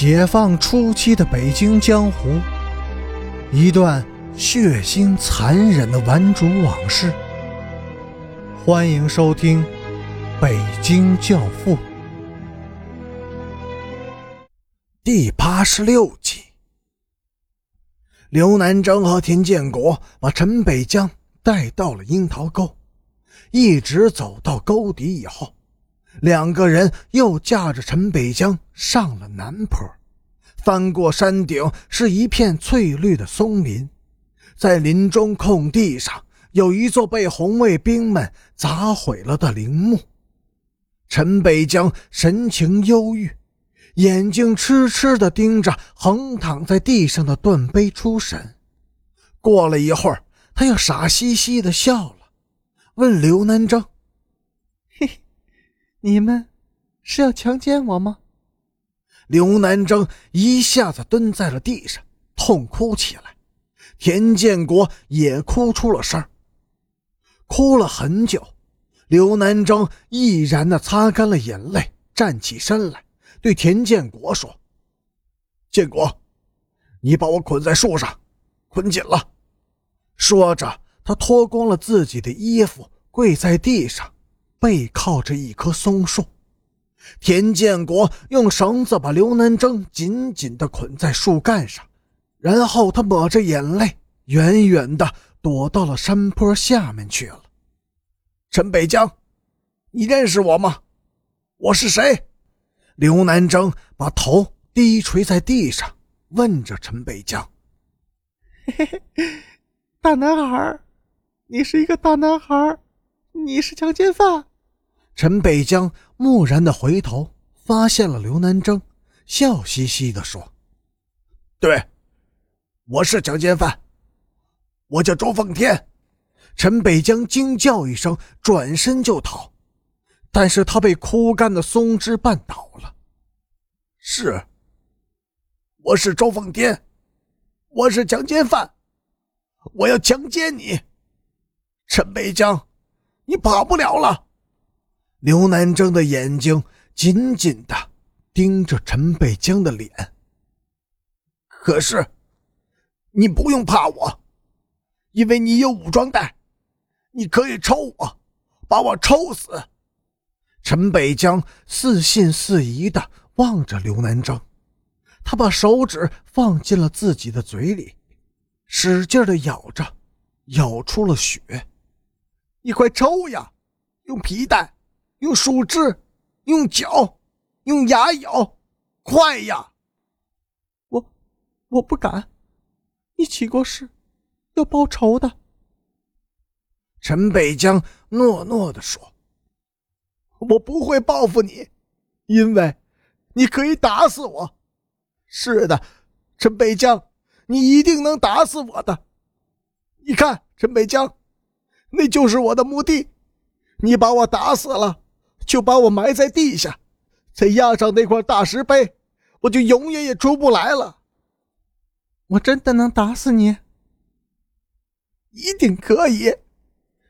解放初期的北京江湖，一段血腥残忍的顽主往事。欢迎收听《北京教父》第八十六集。刘南征和田建国把陈北江带到了樱桃沟，一直走到沟底以后。两个人又驾着陈北江上了南坡，翻过山顶是一片翠绿的松林，在林中空地上有一座被红卫兵们砸毁了的陵墓。陈北江神情忧郁，眼睛痴痴地盯着横躺在地上的断碑出神。过了一会儿，他又傻兮兮地笑了，问刘南征：“嘿。”你们是要强奸我吗？刘南征一下子蹲在了地上，痛哭起来。田建国也哭出了声哭了很久。刘南征毅然的擦干了眼泪，站起身来，对田建国说：“建国，你把我捆在树上，捆紧了。”说着，他脱光了自己的衣服，跪在地上。背靠着一棵松树，田建国用绳子把刘南征紧紧地捆在树干上，然后他抹着眼泪，远远地躲到了山坡下面去了。陈北江，你认识我吗？我是谁？刘南征把头低垂在地上，问着陈北江：“嘿嘿，大男孩，你是一个大男孩，你是强奸犯。”陈北江木然的回头，发现了刘南征，笑嘻嘻的说：“对，我是强奸犯，我叫周奉天。”陈北江惊叫一声，转身就逃，但是他被枯干的松枝绊倒了。是，我是周奉天，我是强奸犯，我要强奸你，陈北江，你跑不了了。刘南征的眼睛紧紧的盯着陈北江的脸。可是，你不用怕我，因为你有武装带，你可以抽我，把我抽死。陈北江似信似疑的望着刘南征，他把手指放进了自己的嘴里，使劲的咬着，咬出了血。你快抽呀，用皮带。用树枝，用脚，用牙咬，快呀！我，我不敢。你起过誓，要报仇的。陈北江诺诺的说：“我不会报复你，因为你可以打死我。是的，陈北江，你一定能打死我的。你看，陈北江，那就是我的墓地。你把我打死了。”就把我埋在地下，再压上那块大石碑，我就永远也出不来了。我真的能打死你？一定可以！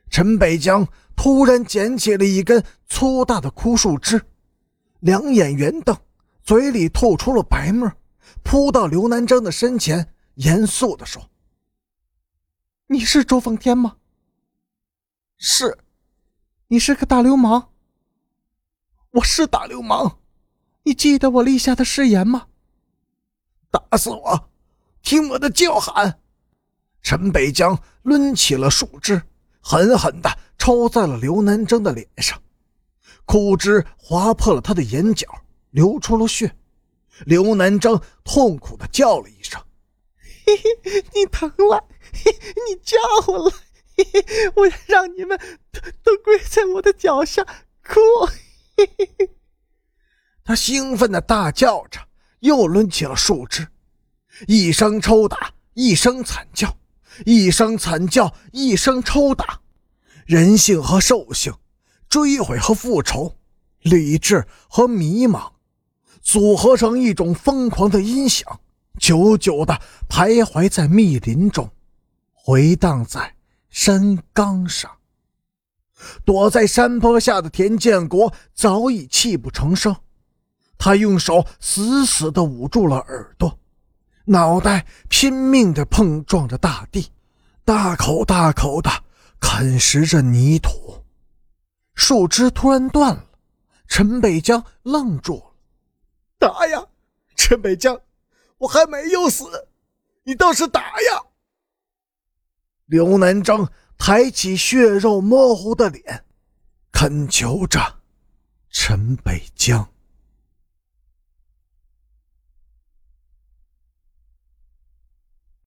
陈北江突然捡起了一根粗大的枯树枝，两眼圆瞪，嘴里吐出了白沫，扑到刘南征的身前，严肃地说：“你是周奉天吗？是，你是个大流氓。”我是大流氓，你记得我立下的誓言吗？打死我！听我的叫喊！陈北江抡起了树枝，狠狠地抽在了刘南征的脸上，枯枝划破了他的眼角，流出了血。刘南征痛苦地叫了一声：“嘿嘿，你疼了，嘿，你叫我了，嘿嘿，我要让你们都都跪在我的脚下哭。” 他兴奋的大叫着，又抡起了树枝，一声抽打，一声惨叫，一声惨叫，一声抽打。人性和兽性，追悔和复仇，理智和迷茫，组合成一种疯狂的音响，久久的徘徊在密林中，回荡在山岗上。躲在山坡下的田建国早已泣不成声，他用手死死地捂住了耳朵，脑袋拼命地碰撞着大地，大口大口地啃食着泥土。树枝突然断了，陈北江愣住了：“打呀，陈北江，我还没有死，你倒是打呀！”刘南征抬起血肉模糊的脸，恳求着陈北江。